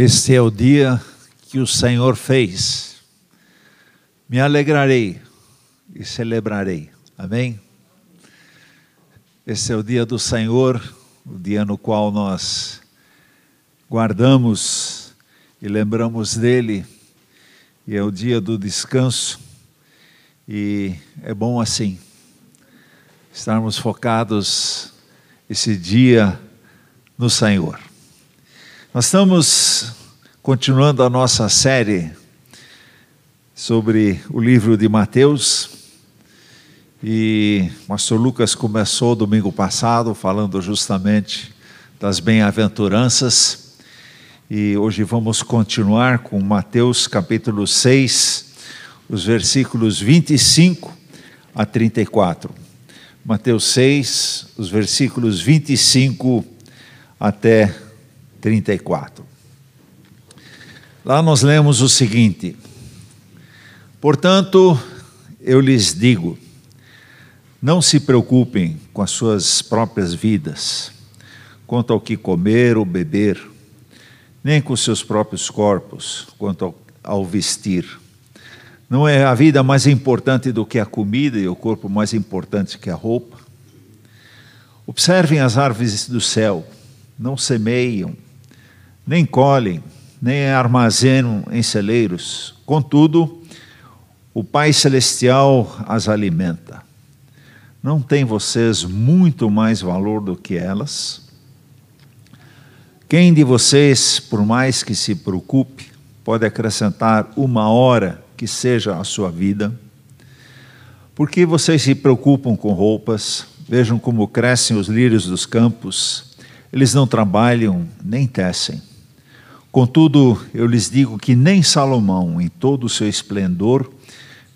Este é o dia que o Senhor fez. Me alegrarei e celebrarei. Amém? Este é o dia do Senhor, o dia no qual nós guardamos e lembramos dele, e é o dia do descanso, e é bom assim, estarmos focados esse dia no Senhor. Nós estamos continuando a nossa série sobre o livro de Mateus. E o pastor Lucas começou domingo passado falando justamente das bem-aventuranças. E hoje vamos continuar com Mateus capítulo 6, os versículos 25 a 34. Mateus 6, os versículos 25 até 34. Lá nós lemos o seguinte: Portanto, eu lhes digo, não se preocupem com as suas próprias vidas, quanto ao que comer ou beber, nem com seus próprios corpos, quanto ao, ao vestir. Não é a vida mais importante do que a comida e o corpo mais importante que a roupa? Observem as árvores do céu, não semeiam, nem colhem, nem armazenam em celeiros. Contudo, o Pai Celestial as alimenta. Não tem vocês muito mais valor do que elas? Quem de vocês, por mais que se preocupe, pode acrescentar uma hora que seja a sua vida? Por que vocês se preocupam com roupas? Vejam como crescem os lírios dos campos. Eles não trabalham nem tecem. Contudo, eu lhes digo que nem Salomão, em todo o seu esplendor,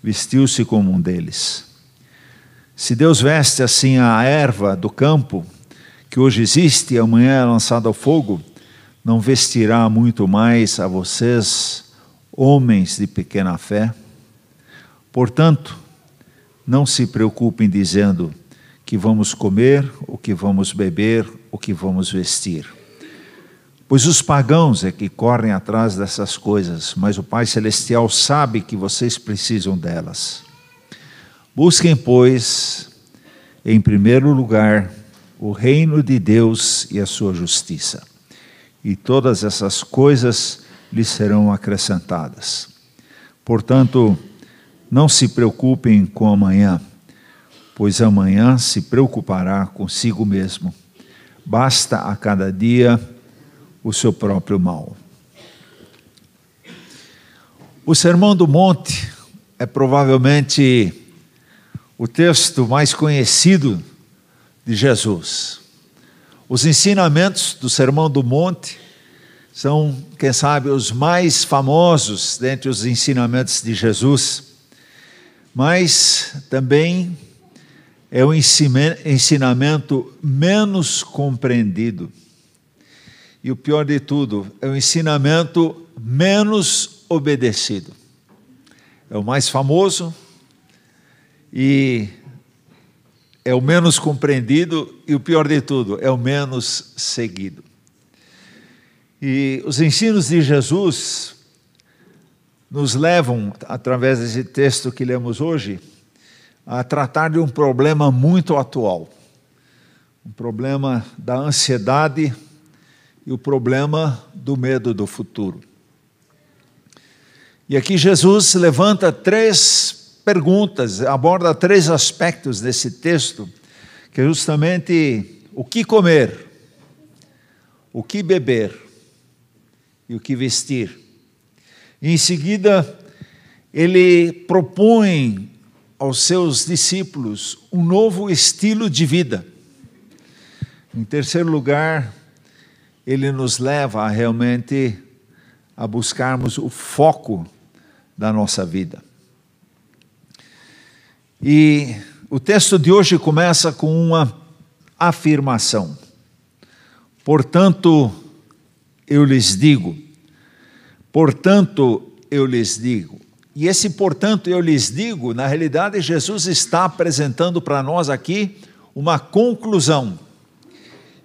vestiu-se como um deles. Se Deus veste assim a erva do campo, que hoje existe e amanhã é lançada ao fogo, não vestirá muito mais a vocês, homens de pequena fé? Portanto, não se preocupem dizendo que vamos comer, o que vamos beber, o que vamos vestir Pois os pagãos é que correm atrás dessas coisas, mas o Pai Celestial sabe que vocês precisam delas. Busquem, pois, em primeiro lugar, o reino de Deus e a sua justiça, e todas essas coisas lhes serão acrescentadas. Portanto, não se preocupem com amanhã, pois amanhã se preocupará consigo mesmo. Basta a cada dia o seu próprio mal. O Sermão do Monte é provavelmente o texto mais conhecido de Jesus. Os ensinamentos do Sermão do Monte são, quem sabe, os mais famosos dentre os ensinamentos de Jesus, mas também é o ensinamento menos compreendido. E o pior de tudo, é o ensinamento menos obedecido. É o mais famoso e é o menos compreendido e o pior de tudo, é o menos seguido. E os ensinos de Jesus nos levam, através desse texto que lemos hoje, a tratar de um problema muito atual. Um problema da ansiedade e o problema do medo do futuro. E aqui Jesus levanta três perguntas, aborda três aspectos desse texto, que é justamente o que comer, o que beber e o que vestir. E em seguida, ele propõe aos seus discípulos um novo estilo de vida. Em terceiro lugar, ele nos leva a realmente a buscarmos o foco da nossa vida. E o texto de hoje começa com uma afirmação. Portanto, eu lhes digo, portanto, eu lhes digo. E esse portanto eu lhes digo, na realidade, Jesus está apresentando para nós aqui uma conclusão.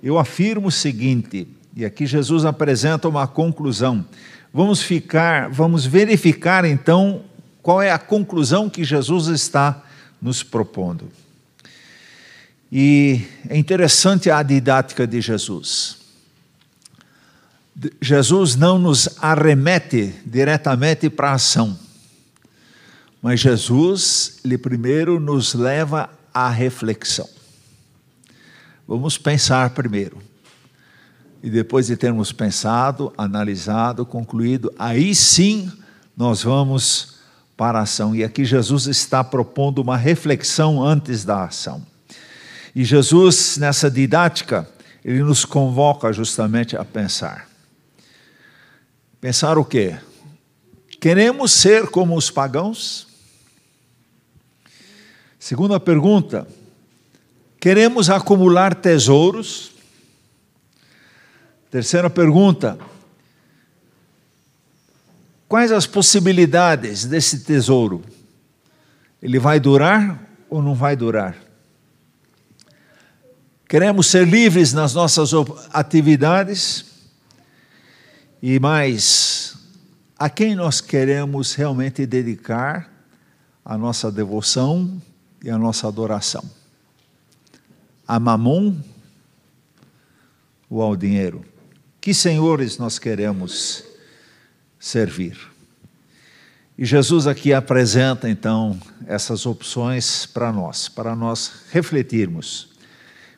Eu afirmo o seguinte: E aqui Jesus apresenta uma conclusão. Vamos ficar, vamos verificar então qual é a conclusão que Jesus está nos propondo. E é interessante a didática de Jesus. Jesus não nos arremete diretamente para a ação, mas Jesus, ele primeiro nos leva à reflexão. Vamos pensar primeiro. E depois de termos pensado, analisado, concluído, aí sim nós vamos para a ação. E aqui Jesus está propondo uma reflexão antes da ação. E Jesus, nessa didática, ele nos convoca justamente a pensar. Pensar o quê? Queremos ser como os pagãos? Segunda pergunta: queremos acumular tesouros? Terceira pergunta: quais as possibilidades desse tesouro? Ele vai durar ou não vai durar? Queremos ser livres nas nossas atividades? E mais, a quem nós queremos realmente dedicar a nossa devoção e a nossa adoração? A Mamon ou ao dinheiro? Que senhores nós queremos servir? E Jesus aqui apresenta então essas opções para nós, para nós refletirmos.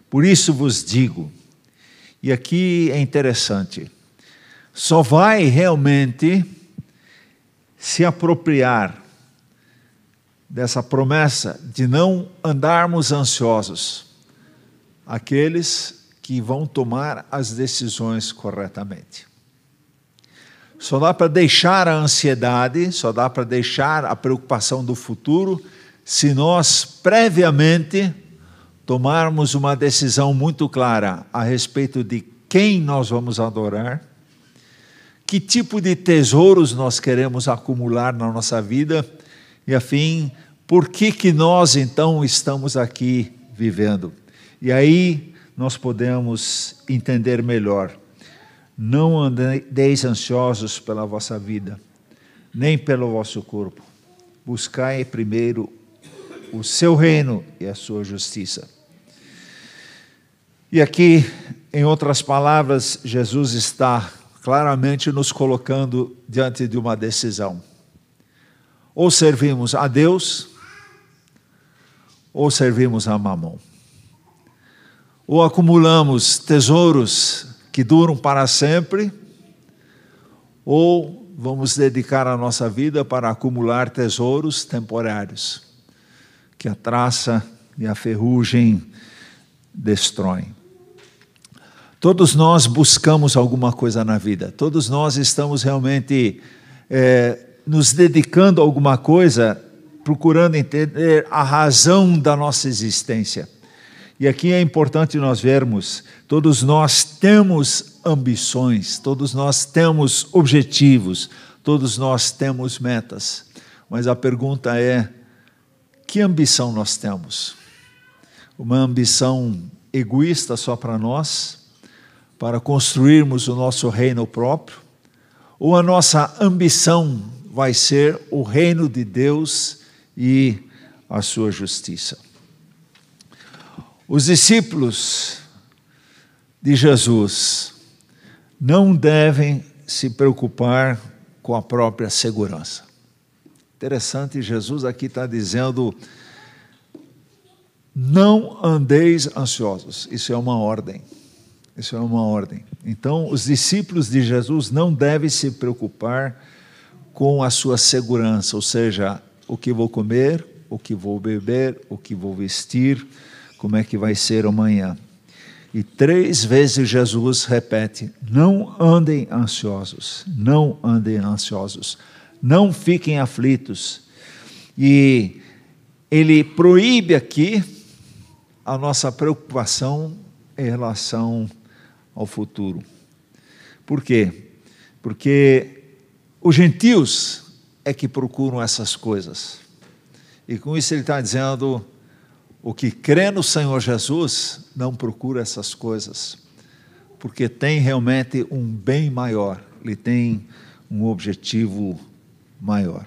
Por isso vos digo, e aqui é interessante, só vai realmente se apropriar dessa promessa de não andarmos ansiosos aqueles que vão tomar as decisões corretamente. Só dá para deixar a ansiedade, só dá para deixar a preocupação do futuro se nós previamente tomarmos uma decisão muito clara a respeito de quem nós vamos adorar, que tipo de tesouros nós queremos acumular na nossa vida e, afim, por que, que nós então estamos aqui vivendo. E aí nós podemos entender melhor. Não andeis ansiosos pela vossa vida, nem pelo vosso corpo. Buscai primeiro o seu reino e a sua justiça. E aqui, em outras palavras, Jesus está claramente nos colocando diante de uma decisão. Ou servimos a Deus, ou servimos a Mamon ou acumulamos tesouros que duram para sempre, ou vamos dedicar a nossa vida para acumular tesouros temporários, que a traça e a ferrugem destroem. Todos nós buscamos alguma coisa na vida, todos nós estamos realmente é, nos dedicando a alguma coisa, procurando entender a razão da nossa existência. E aqui é importante nós vermos: todos nós temos ambições, todos nós temos objetivos, todos nós temos metas. Mas a pergunta é: que ambição nós temos? Uma ambição egoísta só para nós, para construirmos o nosso reino próprio? Ou a nossa ambição vai ser o reino de Deus e a sua justiça? Os discípulos de Jesus não devem se preocupar com a própria segurança. Interessante, Jesus aqui está dizendo: não andeis ansiosos. Isso é uma ordem. Isso é uma ordem. Então, os discípulos de Jesus não devem se preocupar com a sua segurança, ou seja, o que vou comer, o que vou beber, o que vou vestir como é que vai ser amanhã. E três vezes Jesus repete: não andem ansiosos, não andem ansiosos, não fiquem aflitos. E ele proíbe aqui a nossa preocupação em relação ao futuro. Por quê? Porque os gentios é que procuram essas coisas. E com isso ele está dizendo: o que crê no Senhor Jesus não procura essas coisas. porque tem realmente um bem maior, ele tem um objetivo maior.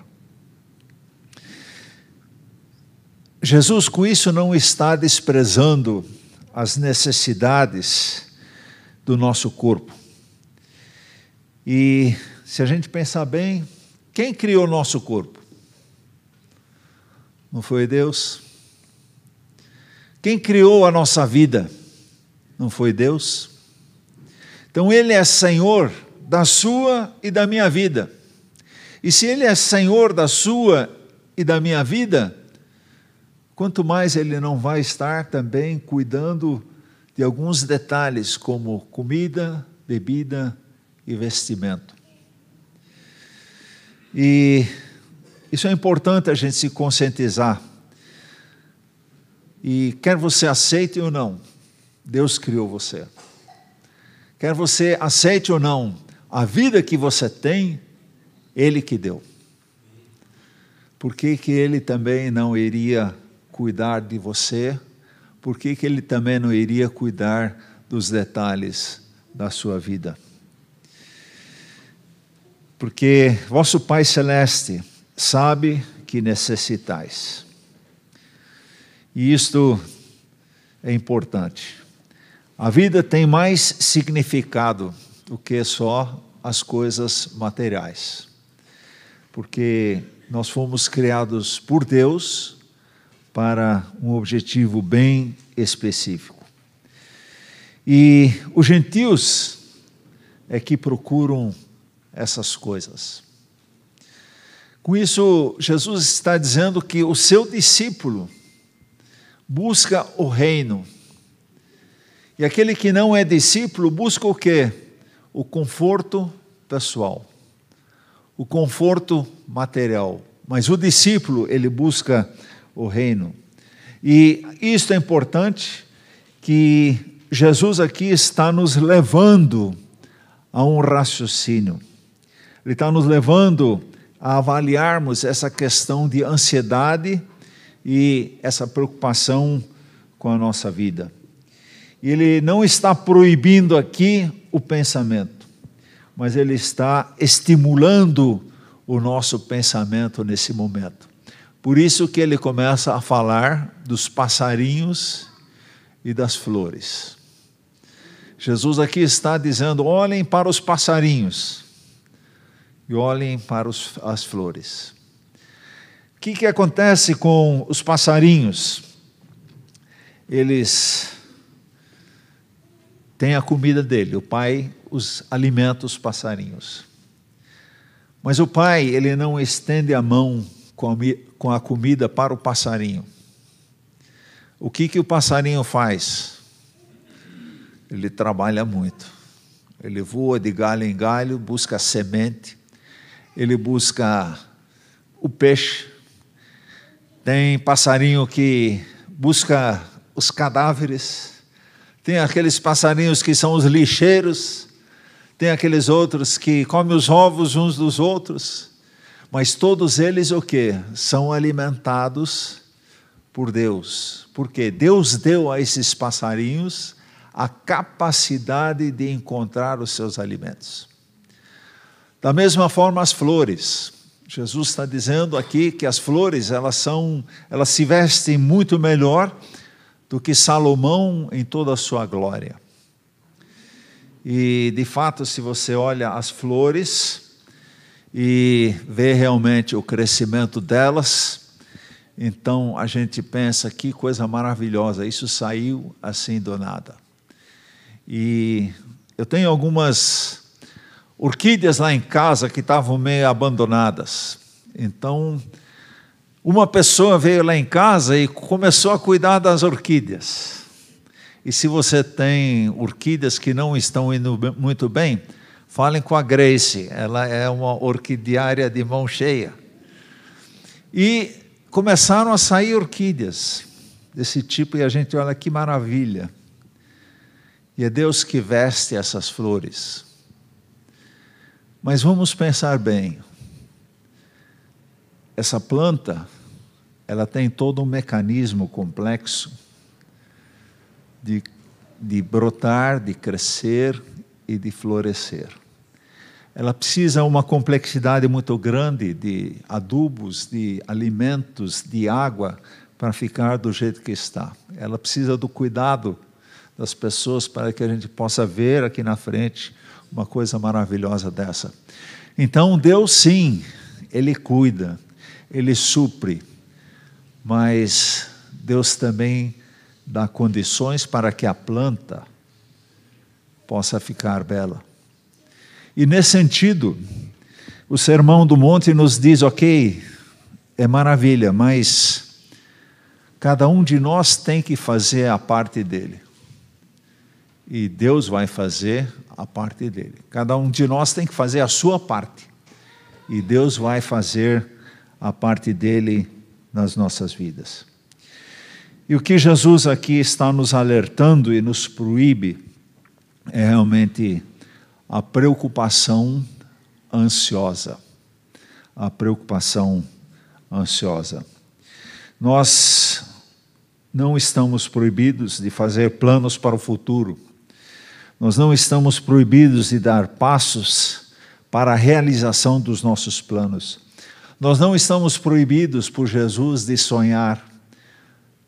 Jesus, com isso, não está desprezando as necessidades do nosso corpo. E se a gente pensar bem, quem criou o nosso corpo? Não foi Deus? Quem criou a nossa vida? Não foi Deus? Então Ele é Senhor da sua e da minha vida. E se Ele é Senhor da sua e da minha vida, quanto mais Ele não vai estar também cuidando de alguns detalhes, como comida, bebida e vestimento. E isso é importante a gente se conscientizar. E quer você aceite ou não, Deus criou você. Quer você aceite ou não, a vida que você tem, Ele que deu. Por que, que Ele também não iria cuidar de você? Por que, que Ele também não iria cuidar dos detalhes da sua vida? Porque vosso Pai Celeste sabe que necessitais. E isto é importante. A vida tem mais significado do que só as coisas materiais. Porque nós fomos criados por Deus para um objetivo bem específico. E os gentios é que procuram essas coisas. Com isso, Jesus está dizendo que o seu discípulo busca o reino. E aquele que não é discípulo busca o quê? O conforto pessoal, o conforto material. Mas o discípulo, ele busca o reino. E isto é importante que Jesus aqui está nos levando a um raciocínio. Ele está nos levando a avaliarmos essa questão de ansiedade e essa preocupação com a nossa vida. Ele não está proibindo aqui o pensamento, mas ele está estimulando o nosso pensamento nesse momento. Por isso que ele começa a falar dos passarinhos e das flores. Jesus aqui está dizendo: olhem para os passarinhos e olhem para os, as flores. Que, que acontece com os passarinhos? Eles têm a comida dele, o pai os alimenta os passarinhos. Mas o pai, ele não estende a mão com a comida para o passarinho. O que, que o passarinho faz? Ele trabalha muito. Ele voa de galho em galho, busca semente, ele busca o peixe. Tem passarinho que busca os cadáveres. Tem aqueles passarinhos que são os lixeiros. Tem aqueles outros que comem os ovos uns dos outros. Mas todos eles o que? São alimentados por Deus. Porque Deus deu a esses passarinhos a capacidade de encontrar os seus alimentos. Da mesma forma as flores. Jesus está dizendo aqui que as flores elas são, elas se vestem muito melhor do que Salomão em toda a sua glória. E de fato, se você olha as flores e vê realmente o crescimento delas, então a gente pensa que coisa maravilhosa, isso saiu assim do nada. E eu tenho algumas orquídeas lá em casa que estavam meio abandonadas. Então, uma pessoa veio lá em casa e começou a cuidar das orquídeas. E se você tem orquídeas que não estão indo muito bem, falem com a Grace, ela é uma orquidiária de mão cheia. E começaram a sair orquídeas desse tipo, e a gente olha que maravilha. E é Deus que veste essas flores. Mas vamos pensar bem. Essa planta, ela tem todo um mecanismo complexo de de brotar, de crescer e de florescer. Ela precisa uma complexidade muito grande de adubos, de alimentos, de água para ficar do jeito que está. Ela precisa do cuidado das pessoas para que a gente possa ver aqui na frente uma coisa maravilhosa dessa. Então, Deus sim, Ele cuida, Ele supre, mas Deus também dá condições para que a planta possa ficar bela. E nesse sentido, o Sermão do Monte nos diz: ok, é maravilha, mas cada um de nós tem que fazer a parte dele. E Deus vai fazer a parte dele. Cada um de nós tem que fazer a sua parte. E Deus vai fazer a parte dele nas nossas vidas. E o que Jesus aqui está nos alertando e nos proíbe é realmente a preocupação ansiosa. A preocupação ansiosa. Nós não estamos proibidos de fazer planos para o futuro. Nós não estamos proibidos de dar passos para a realização dos nossos planos. Nós não estamos proibidos por Jesus de sonhar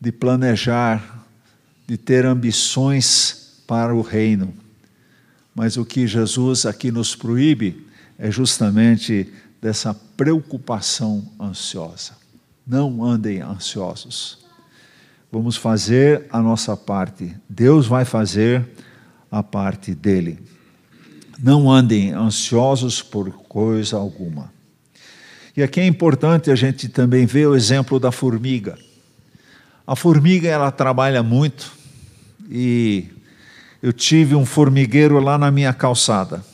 de planejar, de ter ambições para o reino. Mas o que Jesus aqui nos proíbe é justamente dessa preocupação ansiosa. Não andem ansiosos. Vamos fazer a nossa parte. Deus vai fazer a parte dele. Não andem ansiosos por coisa alguma. E aqui é importante a gente também ver o exemplo da formiga. A formiga ela trabalha muito e eu tive um formigueiro lá na minha calçada.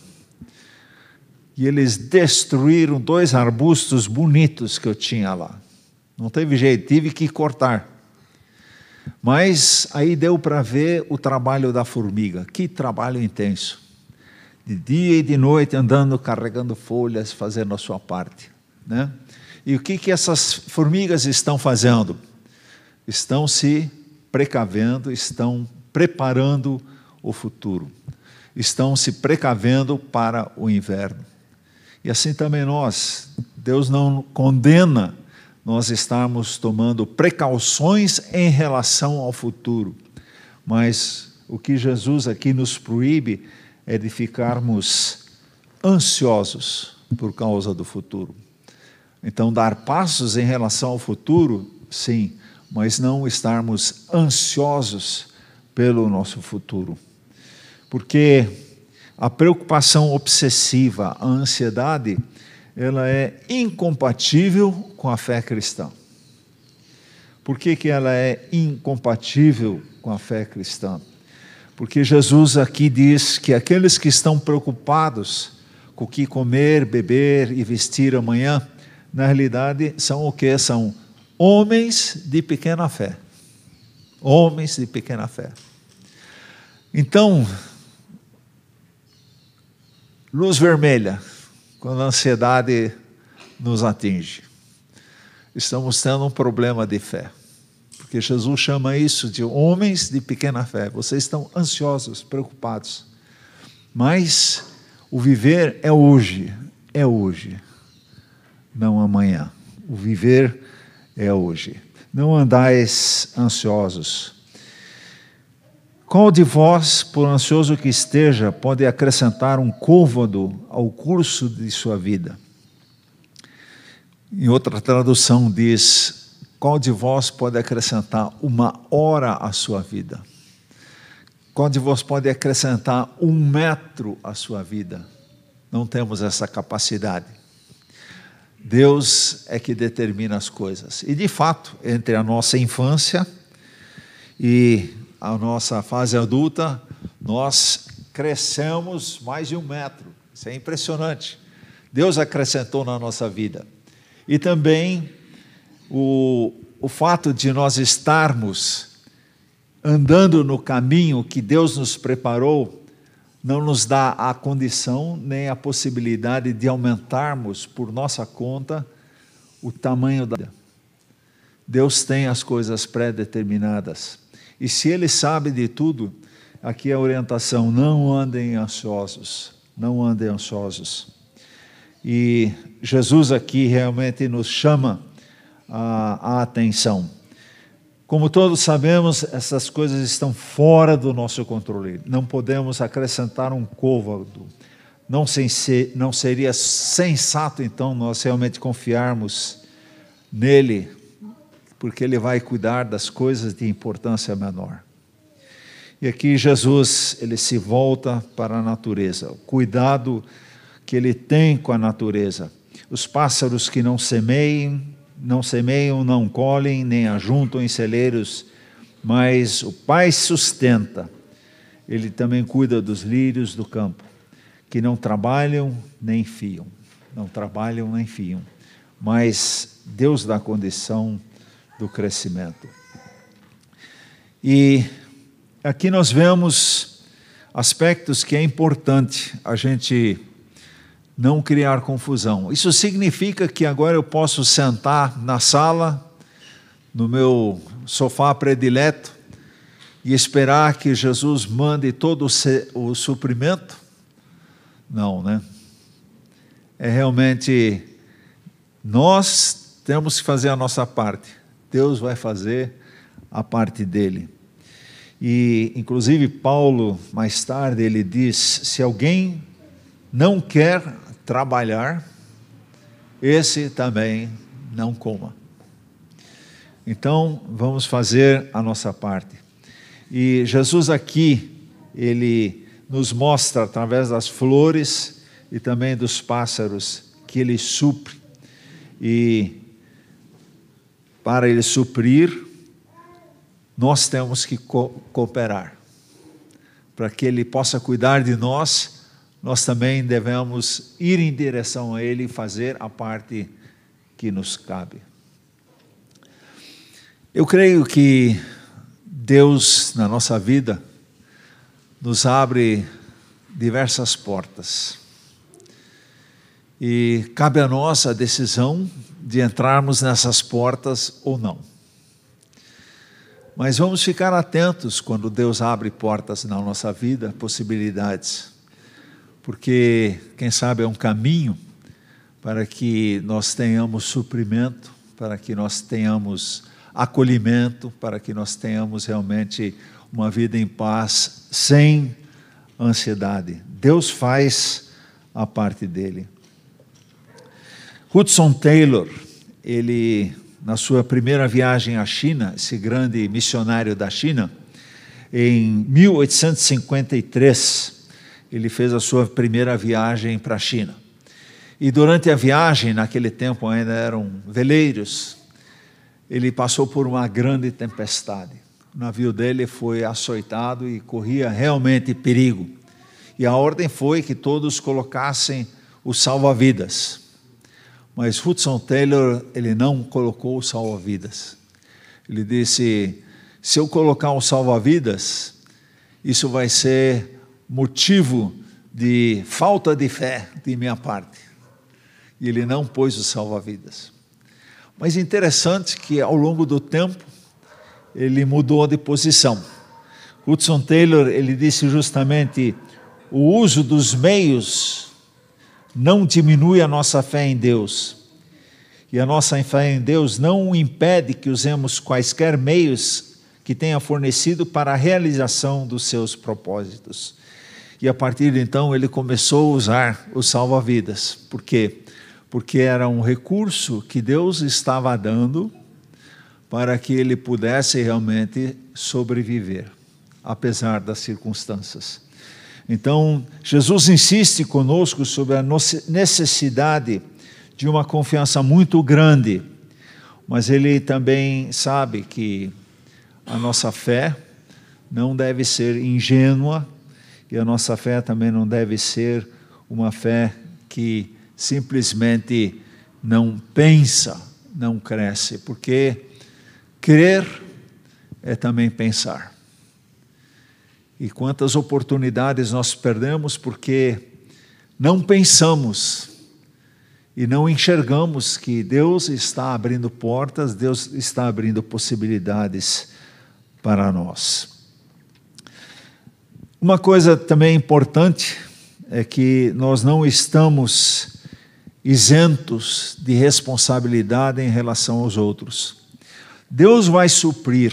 E eles destruíram dois arbustos bonitos que eu tinha lá. Não teve jeito, tive que cortar. Mas aí deu para ver o trabalho da formiga. Que trabalho intenso. De dia e de noite andando, carregando folhas, fazendo a sua parte. Né? E o que, que essas formigas estão fazendo? estão se precavendo, estão preparando o futuro, estão se precavendo para o inverno. E assim também nós, Deus não condena nós estarmos tomando precauções em relação ao futuro, mas o que Jesus aqui nos proíbe é de ficarmos ansiosos por causa do futuro. Então, dar passos em relação ao futuro, sim, mas não estarmos ansiosos pelo nosso futuro. Porque a preocupação obsessiva, a ansiedade, ela é incompatível com a fé cristã. Por que, que ela é incompatível com a fé cristã? Porque Jesus aqui diz que aqueles que estão preocupados com o que comer, beber e vestir amanhã, na realidade são o que? São homens de pequena fé. Homens de pequena fé. Então, luz vermelha, quando a ansiedade nos atinge. Estamos tendo um problema de fé. Porque Jesus chama isso de homens de pequena fé. Vocês estão ansiosos, preocupados. Mas o viver é hoje, é hoje, não amanhã. O viver é hoje. Não andais ansiosos. Qual de vós, por ansioso que esteja, pode acrescentar um côvado ao curso de sua vida? Em outra tradução diz: qual de vós pode acrescentar uma hora à sua vida? Qual de vós pode acrescentar um metro à sua vida? Não temos essa capacidade. Deus é que determina as coisas. E de fato, entre a nossa infância e a nossa fase adulta, nós crescemos mais de um metro. Isso é impressionante. Deus acrescentou na nossa vida. E também o, o fato de nós estarmos andando no caminho que Deus nos preparou não nos dá a condição nem a possibilidade de aumentarmos por nossa conta o tamanho da. Deus tem as coisas pré-determinadas. E se Ele sabe de tudo, aqui a orientação: não andem ansiosos, não andem ansiosos. E Jesus aqui realmente nos chama a, a atenção. Como todos sabemos, essas coisas estão fora do nosso controle. Não podemos acrescentar um côvado. Não, não seria sensato, então, nós realmente confiarmos nele, porque ele vai cuidar das coisas de importância menor. E aqui Jesus, ele se volta para a natureza, o cuidado que ele tem com a natureza. Os pássaros que não semeiam, não semeiam, não colhem, nem ajuntam em celeiros, mas o Pai sustenta. Ele também cuida dos lírios do campo, que não trabalham nem fiam, não trabalham nem fiam, mas Deus dá condição do crescimento. E aqui nós vemos aspectos que é importante a gente não criar confusão. Isso significa que agora eu posso sentar na sala, no meu sofá predileto, e esperar que Jesus mande todo o suprimento? Não, né? É realmente nós temos que fazer a nossa parte. Deus vai fazer a parte dele. E, inclusive, Paulo, mais tarde, ele diz: se alguém não quer trabalhar, esse também não coma. Então, vamos fazer a nossa parte. E Jesus aqui, ele nos mostra através das flores e também dos pássaros que ele supre. E para ele suprir, nós temos que co cooperar. Para que ele possa cuidar de nós, nós também devemos ir em direção a Ele e fazer a parte que nos cabe. Eu creio que Deus, na nossa vida, nos abre diversas portas. E cabe a nós a decisão de entrarmos nessas portas ou não. Mas vamos ficar atentos quando Deus abre portas na nossa vida, possibilidades porque, quem sabe, é um caminho para que nós tenhamos suprimento, para que nós tenhamos acolhimento, para que nós tenhamos realmente uma vida em paz, sem ansiedade. Deus faz a parte dele. Hudson Taylor, ele, na sua primeira viagem à China, esse grande missionário da China, em 1853, ele fez a sua primeira viagem para a China. E durante a viagem, naquele tempo ainda eram veleiros, ele passou por uma grande tempestade. O navio dele foi açoitado e corria realmente perigo. E a ordem foi que todos colocassem o salva-vidas. Mas Hudson Taylor, ele não colocou o salva-vidas. Ele disse: se eu colocar o salva-vidas, isso vai ser motivo de falta de fé de minha parte. E ele não pôs o salva-vidas. Mas interessante que ao longo do tempo ele mudou de posição. Hudson Taylor ele disse justamente o uso dos meios não diminui a nossa fé em Deus. E a nossa fé em Deus não impede que usemos quaisquer meios que tenha fornecido para a realização dos seus propósitos. E a partir de então ele começou a usar o salva-vidas. Por quê? Porque era um recurso que Deus estava dando para que ele pudesse realmente sobreviver, apesar das circunstâncias. Então, Jesus insiste conosco sobre a necessidade de uma confiança muito grande, mas ele também sabe que a nossa fé não deve ser ingênua e a nossa fé também não deve ser uma fé que simplesmente não pensa, não cresce, porque crer é também pensar. E quantas oportunidades nós perdemos porque não pensamos e não enxergamos que Deus está abrindo portas, Deus está abrindo possibilidades para nós. Uma coisa também importante é que nós não estamos isentos de responsabilidade em relação aos outros. Deus vai suprir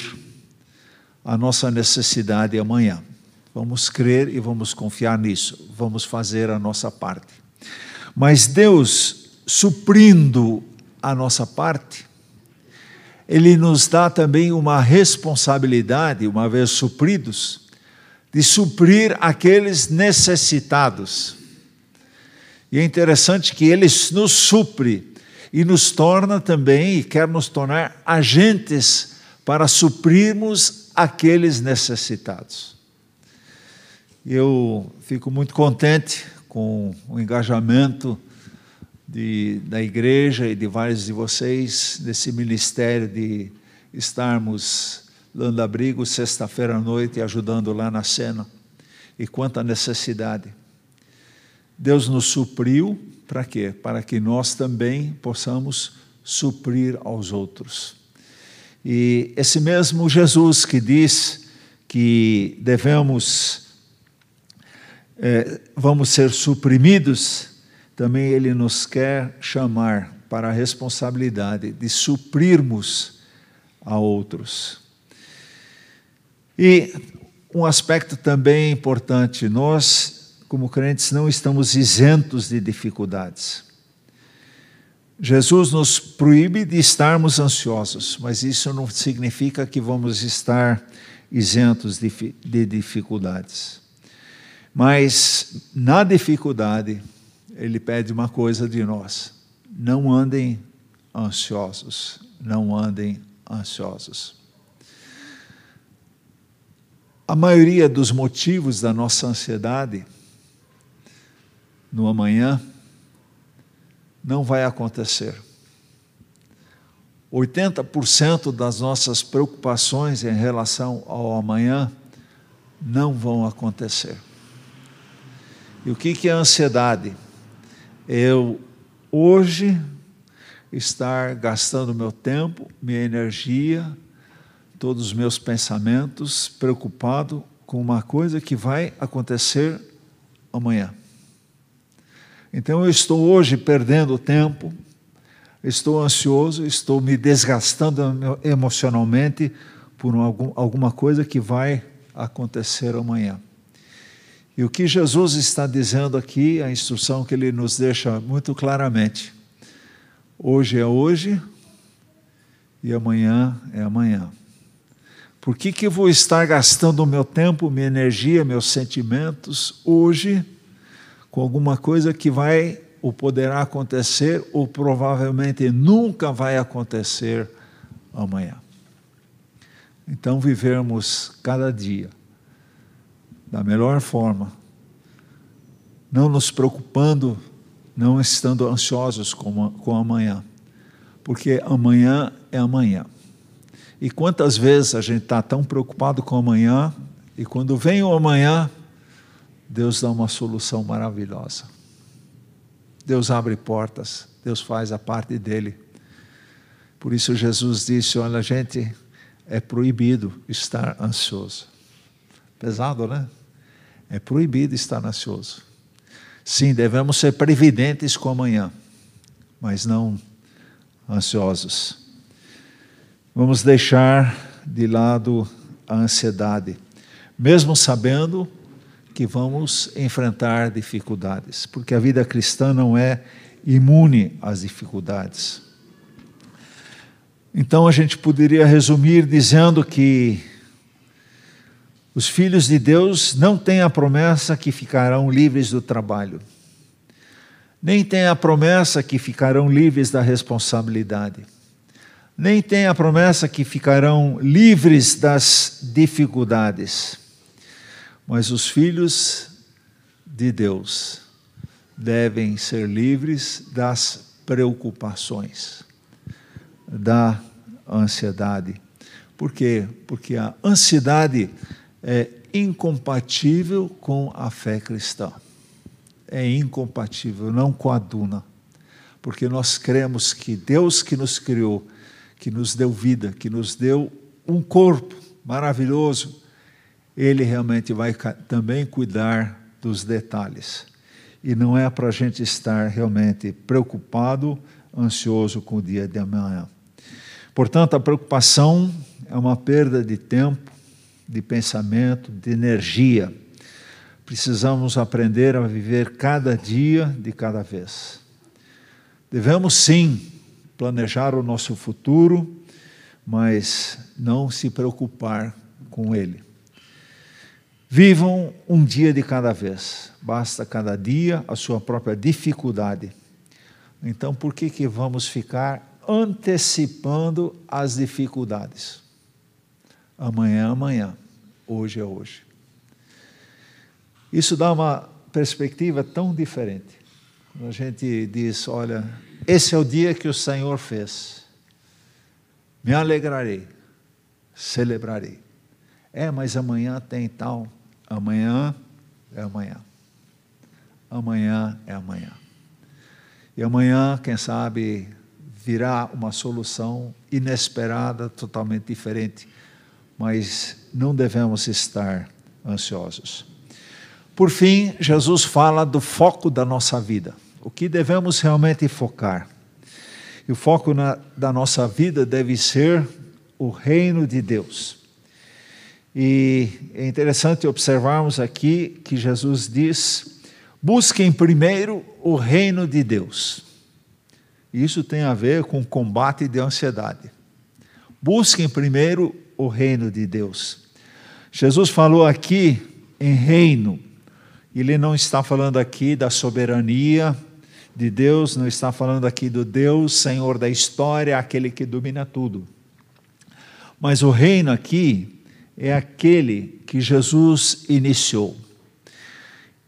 a nossa necessidade amanhã. Vamos crer e vamos confiar nisso. Vamos fazer a nossa parte. Mas Deus, suprindo a nossa parte, Ele nos dá também uma responsabilidade, uma vez supridos, de suprir aqueles necessitados. E é interessante que Ele nos supre e nos torna também, e quer nos tornar agentes para suprirmos aqueles necessitados. Eu fico muito contente com o engajamento de, da igreja e de vários de vocês nesse ministério de estarmos dando abrigo sexta-feira à noite e ajudando lá na cena. E quanta necessidade. Deus nos supriu para quê? Para que nós também possamos suprir aos outros. E esse mesmo Jesus que diz que devemos, é, vamos ser suprimidos, também ele nos quer chamar para a responsabilidade de suprirmos a outros. E um aspecto também importante, nós como crentes, não estamos isentos de dificuldades. Jesus nos proíbe de estarmos ansiosos, mas isso não significa que vamos estar isentos de, de dificuldades. Mas na dificuldade, ele pede uma coisa de nós: não andem ansiosos, não andem ansiosos. A maioria dos motivos da nossa ansiedade no amanhã não vai acontecer. 80% das nossas preocupações em relação ao amanhã não vão acontecer. E o que é ansiedade? Eu hoje estar gastando meu tempo, minha energia, todos os meus pensamentos preocupado com uma coisa que vai acontecer amanhã. Então eu estou hoje perdendo tempo, estou ansioso, estou me desgastando emocionalmente por algum, alguma coisa que vai acontecer amanhã. E o que Jesus está dizendo aqui, a instrução que ele nos deixa muito claramente: hoje é hoje e amanhã é amanhã. Por que, que vou estar gastando o meu tempo, minha energia, meus sentimentos hoje? com alguma coisa que vai ou poderá acontecer ou provavelmente nunca vai acontecer amanhã. Então, vivermos cada dia da melhor forma, não nos preocupando, não estando ansiosos com, com amanhã, porque amanhã é amanhã. E quantas vezes a gente está tão preocupado com amanhã, e quando vem o amanhã, Deus dá uma solução maravilhosa. Deus abre portas, Deus faz a parte dele. Por isso Jesus disse: Olha, gente, é proibido estar ansioso. Pesado, né? É proibido estar ansioso. Sim, devemos ser previdentes com amanhã, mas não ansiosos. Vamos deixar de lado a ansiedade, mesmo sabendo que vamos enfrentar dificuldades, porque a vida cristã não é imune às dificuldades. Então a gente poderia resumir dizendo que os filhos de Deus não têm a promessa que ficarão livres do trabalho, nem têm a promessa que ficarão livres da responsabilidade, nem têm a promessa que ficarão livres das dificuldades. Mas os filhos de Deus devem ser livres das preocupações, da ansiedade. Por quê? Porque a ansiedade é incompatível com a fé cristã. É incompatível, não coaduna. Porque nós cremos que Deus que nos criou, que nos deu vida, que nos deu um corpo maravilhoso, Ele realmente vai também cuidar dos detalhes. E não é para a gente estar realmente preocupado, ansioso com o dia de amanhã. Portanto, a preocupação é uma perda de tempo, de pensamento, de energia. Precisamos aprender a viver cada dia de cada vez. Devemos sim planejar o nosso futuro, mas não se preocupar com ele. Vivam um dia de cada vez. Basta cada dia a sua própria dificuldade. Então, por que que vamos ficar antecipando as dificuldades? Amanhã é amanhã, hoje é hoje. Isso dá uma perspectiva tão diferente. Quando a gente diz, olha, esse é o dia que o Senhor fez. Me alegrarei, celebrarei. É, mas amanhã tem tal. Amanhã é amanhã. Amanhã é amanhã. E amanhã, quem sabe, virá uma solução inesperada, totalmente diferente. Mas não devemos estar ansiosos. Por fim, Jesus fala do foco da nossa vida. O que devemos realmente focar? E o foco na, da nossa vida deve ser o reino de Deus. E é interessante observarmos aqui que Jesus diz: busquem primeiro o reino de Deus. Isso tem a ver com combate de ansiedade. Busquem primeiro o reino de Deus. Jesus falou aqui em reino, ele não está falando aqui da soberania de Deus, não está falando aqui do Deus, Senhor da história, aquele que domina tudo. Mas o reino aqui é aquele que Jesus iniciou.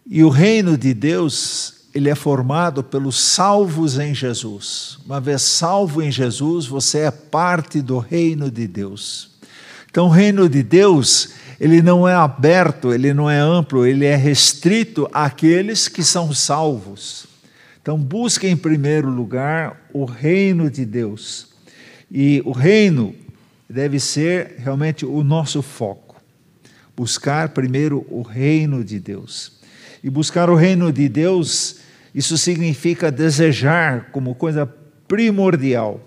E o reino de Deus, ele é formado pelos salvos em Jesus. Uma vez salvo em Jesus, você é parte do reino de Deus. Então, o reino de Deus, ele não é aberto, ele não é amplo, ele é restrito àqueles que são salvos. Então, busque em primeiro lugar o reino de Deus. E o reino deve ser realmente o nosso foco. Buscar primeiro o reino de Deus. E buscar o reino de Deus, isso significa desejar como coisa primordial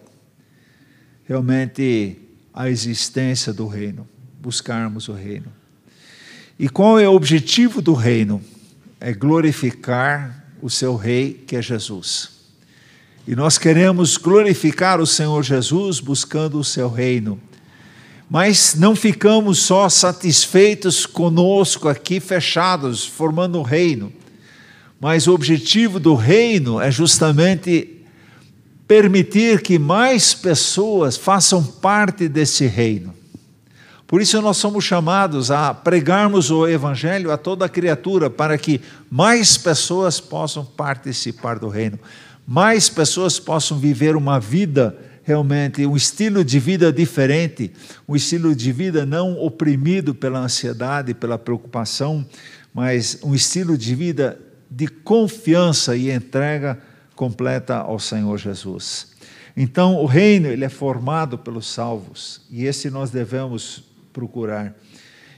realmente a existência do reino, buscarmos o reino. E qual é o objetivo do reino? É glorificar o seu rei, que é Jesus. E nós queremos glorificar o Senhor Jesus buscando o seu reino. Mas não ficamos só satisfeitos conosco aqui fechados, formando um reino. Mas o objetivo do reino é justamente permitir que mais pessoas façam parte desse reino. Por isso nós somos chamados a pregarmos o Evangelho a toda criatura, para que mais pessoas possam participar do reino, mais pessoas possam viver uma vida realmente, um estilo de vida diferente, um estilo de vida não oprimido pela ansiedade, pela preocupação, mas um estilo de vida de confiança e entrega completa ao Senhor Jesus. Então, o reino ele é formado pelos salvos, e esse nós devemos procurar.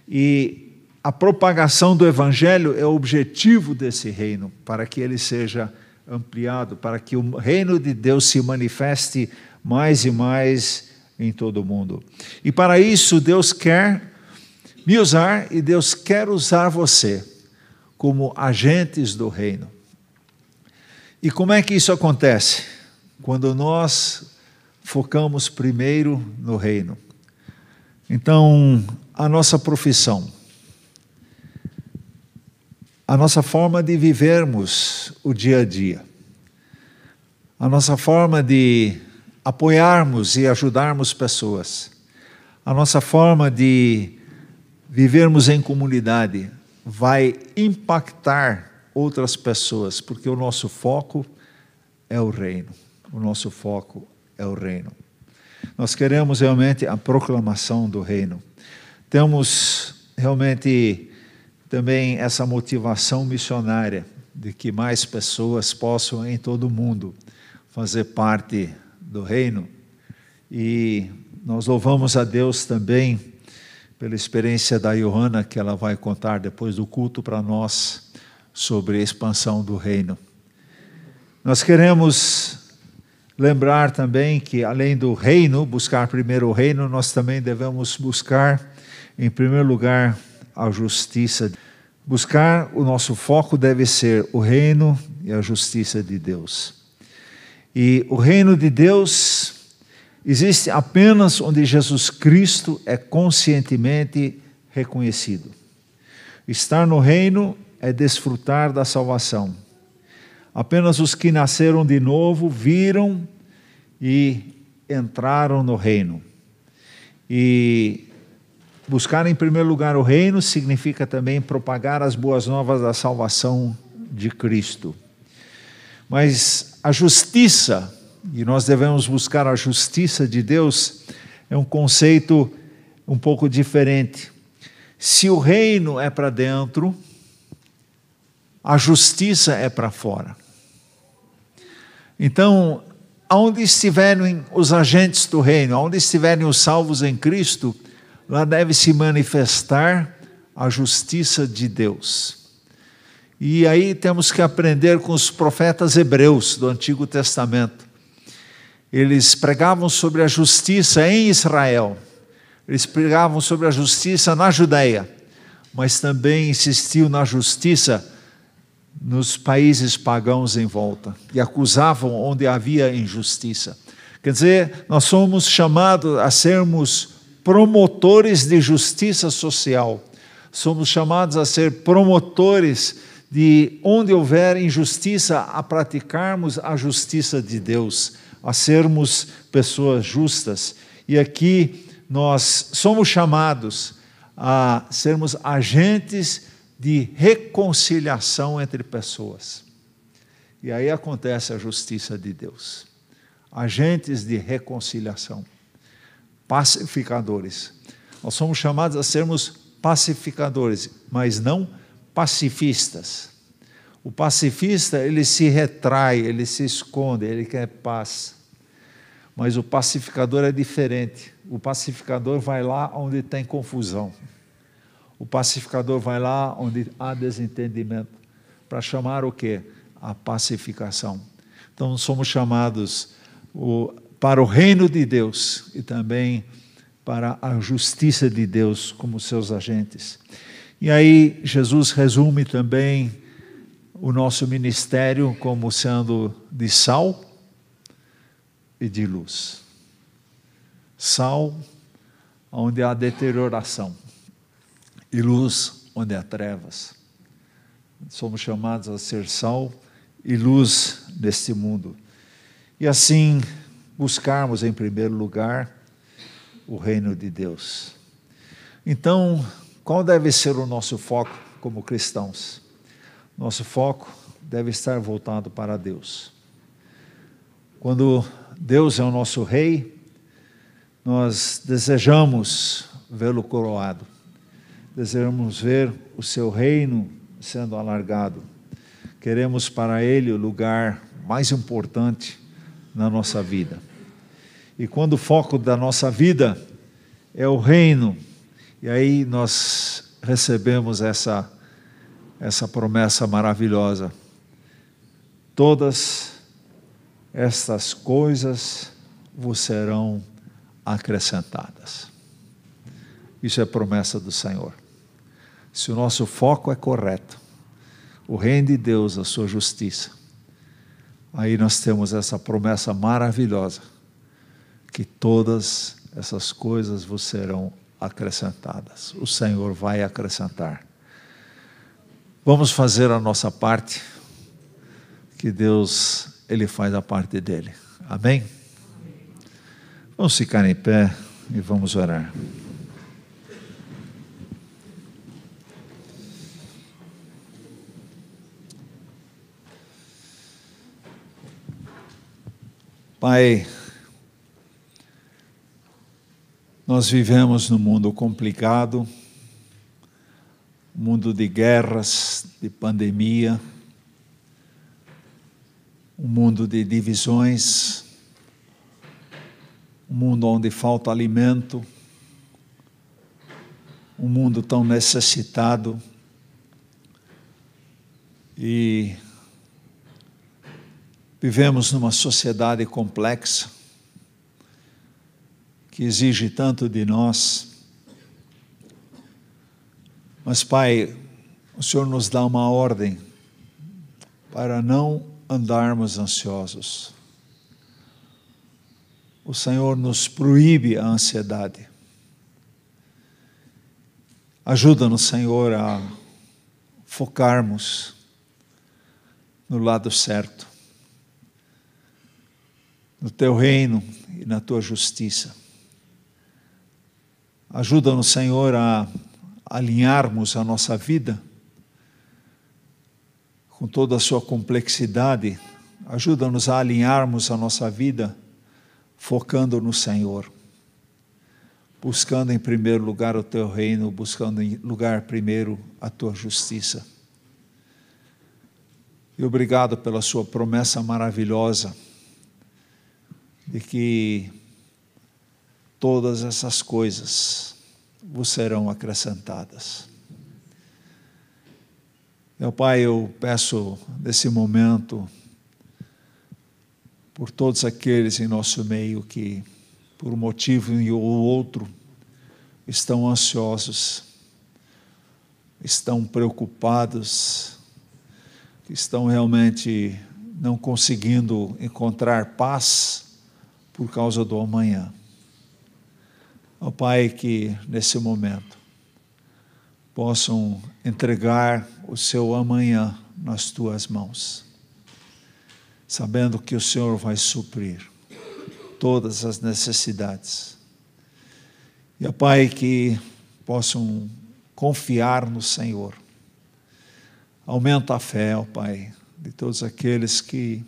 E a propagação do Evangelho é o objetivo desse reino, para que ele seja ampliado, para que o reino de Deus se manifeste mais e mais em todo o mundo. E para isso, Deus quer me usar e Deus quer usar você como agentes do reino. E como é que isso acontece? Quando nós focamos primeiro no reino. Então, a nossa profissão, a nossa forma de vivermos o dia a dia, a nossa forma de apoiarmos e ajudarmos pessoas, a nossa forma de vivermos em comunidade vai impactar outras pessoas, porque o nosso foco é o reino. O nosso foco é o reino. Nós queremos realmente a proclamação do reino. Temos realmente também essa motivação missionária de que mais pessoas possam em todo o mundo fazer parte do reino. E nós louvamos a Deus também pela experiência da Johanna, que ela vai contar depois do culto para nós sobre a expansão do reino. Nós queremos lembrar também que, além do reino, buscar primeiro o reino, nós também devemos buscar, em primeiro lugar, a justiça. Buscar, o nosso foco deve ser o reino e a justiça de Deus. E o reino de Deus existe apenas onde Jesus Cristo é conscientemente reconhecido. Estar no reino é desfrutar da salvação. Apenas os que nasceram de novo viram e entraram no reino. E buscar em primeiro lugar o reino significa também propagar as boas novas da salvação de Cristo. Mas a justiça e nós devemos buscar a justiça de Deus, é um conceito um pouco diferente. Se o reino é para dentro, a justiça é para fora. Então, aonde estiverem os agentes do reino, aonde estiverem os salvos em Cristo, lá deve se manifestar a justiça de Deus. E aí temos que aprender com os profetas hebreus do Antigo Testamento. Eles pregavam sobre a justiça em Israel, eles pregavam sobre a justiça na Judéia, mas também insistiam na justiça nos países pagãos em volta e acusavam onde havia injustiça. Quer dizer, nós somos chamados a sermos promotores de justiça social, somos chamados a ser promotores de onde houver injustiça, a praticarmos a justiça de Deus a sermos pessoas justas. E aqui nós somos chamados a sermos agentes de reconciliação entre pessoas. E aí acontece a justiça de Deus. Agentes de reconciliação, pacificadores. Nós somos chamados a sermos pacificadores, mas não pacifistas. O pacifista, ele se retrai, ele se esconde, ele quer paz. Mas o pacificador é diferente. O pacificador vai lá onde tem confusão. O pacificador vai lá onde há desentendimento, para chamar o quê? A pacificação. Então somos chamados o, para o reino de Deus e também para a justiça de Deus como seus agentes. E aí Jesus resume também o nosso ministério como sendo de sal e de luz. Sal, onde há deterioração, e luz, onde há trevas. Somos chamados a ser sal e luz neste mundo. E assim, buscarmos em primeiro lugar o reino de Deus. Então, qual deve ser o nosso foco como cristãos? Nosso foco deve estar voltado para Deus. Quando Deus é o nosso Rei, nós desejamos vê-lo coroado, desejamos ver o seu reino sendo alargado. Queremos para Ele o lugar mais importante na nossa vida. E quando o foco da nossa vida é o reino, e aí nós recebemos essa essa promessa maravilhosa. Todas estas coisas vos serão acrescentadas. Isso é promessa do Senhor. Se o nosso foco é correto, o reino de Deus, a sua justiça, aí nós temos essa promessa maravilhosa, que todas essas coisas vos serão acrescentadas. O Senhor vai acrescentar. Vamos fazer a nossa parte, que Deus, Ele faz a parte dele. Amém? Vamos ficar em pé e vamos orar. Pai, nós vivemos num mundo complicado, mundo de guerras, de pandemia, um mundo de divisões, um mundo onde falta alimento, um mundo tão necessitado. E vivemos numa sociedade complexa que exige tanto de nós. Mas, Pai, o Senhor nos dá uma ordem para não andarmos ansiosos. O Senhor nos proíbe a ansiedade. Ajuda-nos, Senhor, a focarmos no lado certo, no teu reino e na tua justiça. Ajuda-nos, Senhor, a alinharmos a nossa vida com toda a sua complexidade. Ajuda-nos a alinharmos a nossa vida focando no Senhor buscando em primeiro lugar o teu reino, buscando em lugar primeiro a tua justiça. E obrigado pela sua promessa maravilhosa de que todas essas coisas vos serão acrescentadas. Meu Pai, eu peço nesse momento por todos aqueles em nosso meio que por um motivo ou outro, estão ansiosos, estão preocupados, estão realmente não conseguindo encontrar paz por causa do amanhã. Ó Pai, que nesse momento possam entregar o seu amanhã nas tuas mãos, sabendo que o Senhor vai suprir todas as necessidades. E, a Pai, que possam confiar no Senhor. Aumenta a fé, ó Pai, de todos aqueles que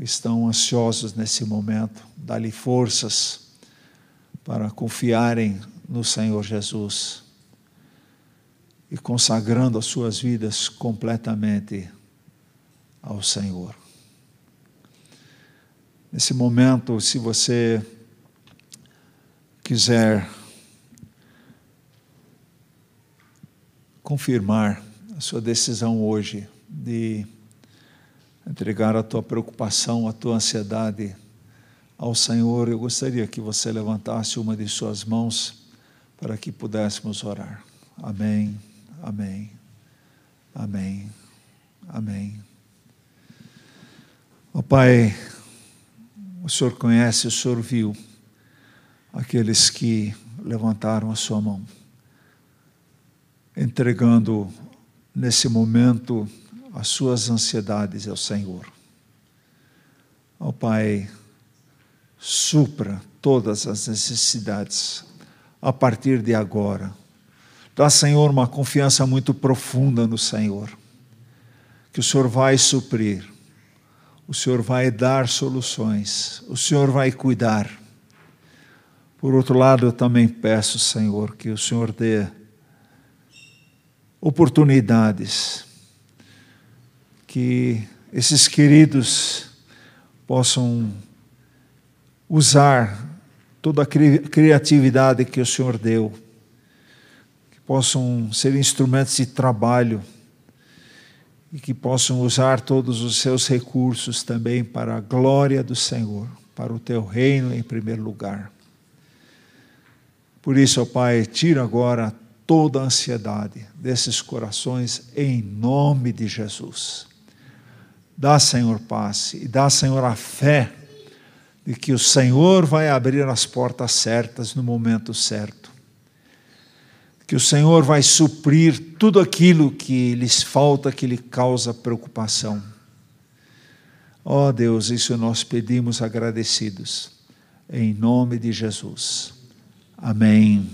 estão ansiosos nesse momento. Dá-lhe forças para confiarem no Senhor Jesus e consagrando as suas vidas completamente ao Senhor. Nesse momento, se você quiser confirmar a sua decisão hoje de entregar a tua preocupação, a tua ansiedade ao Senhor, eu gostaria que você levantasse uma de suas mãos para que pudéssemos orar. Amém, amém, amém, amém. Oh, Pai, o Senhor conhece, o Senhor viu aqueles que levantaram a sua mão, entregando nesse momento as suas ansiedades ao Senhor. Ó oh, Pai, supra todas as necessidades a partir de agora. Dá, Senhor, uma confiança muito profunda no Senhor, que o Senhor vai suprir o Senhor vai dar soluções, o Senhor vai cuidar. Por outro lado, eu também peço, Senhor, que o Senhor dê oportunidades, que esses queridos possam usar toda a criatividade que o Senhor deu, que possam ser instrumentos de trabalho e que possam usar todos os seus recursos também para a glória do Senhor, para o teu reino em primeiro lugar. Por isso, ó Pai, tira agora toda a ansiedade desses corações em nome de Jesus. Dá, Senhor, paz e dá, Senhor, a fé de que o Senhor vai abrir as portas certas no momento certo que o Senhor vai suprir tudo aquilo que lhes falta, que lhe causa preocupação. Ó oh Deus, isso nós pedimos agradecidos, em nome de Jesus. Amém.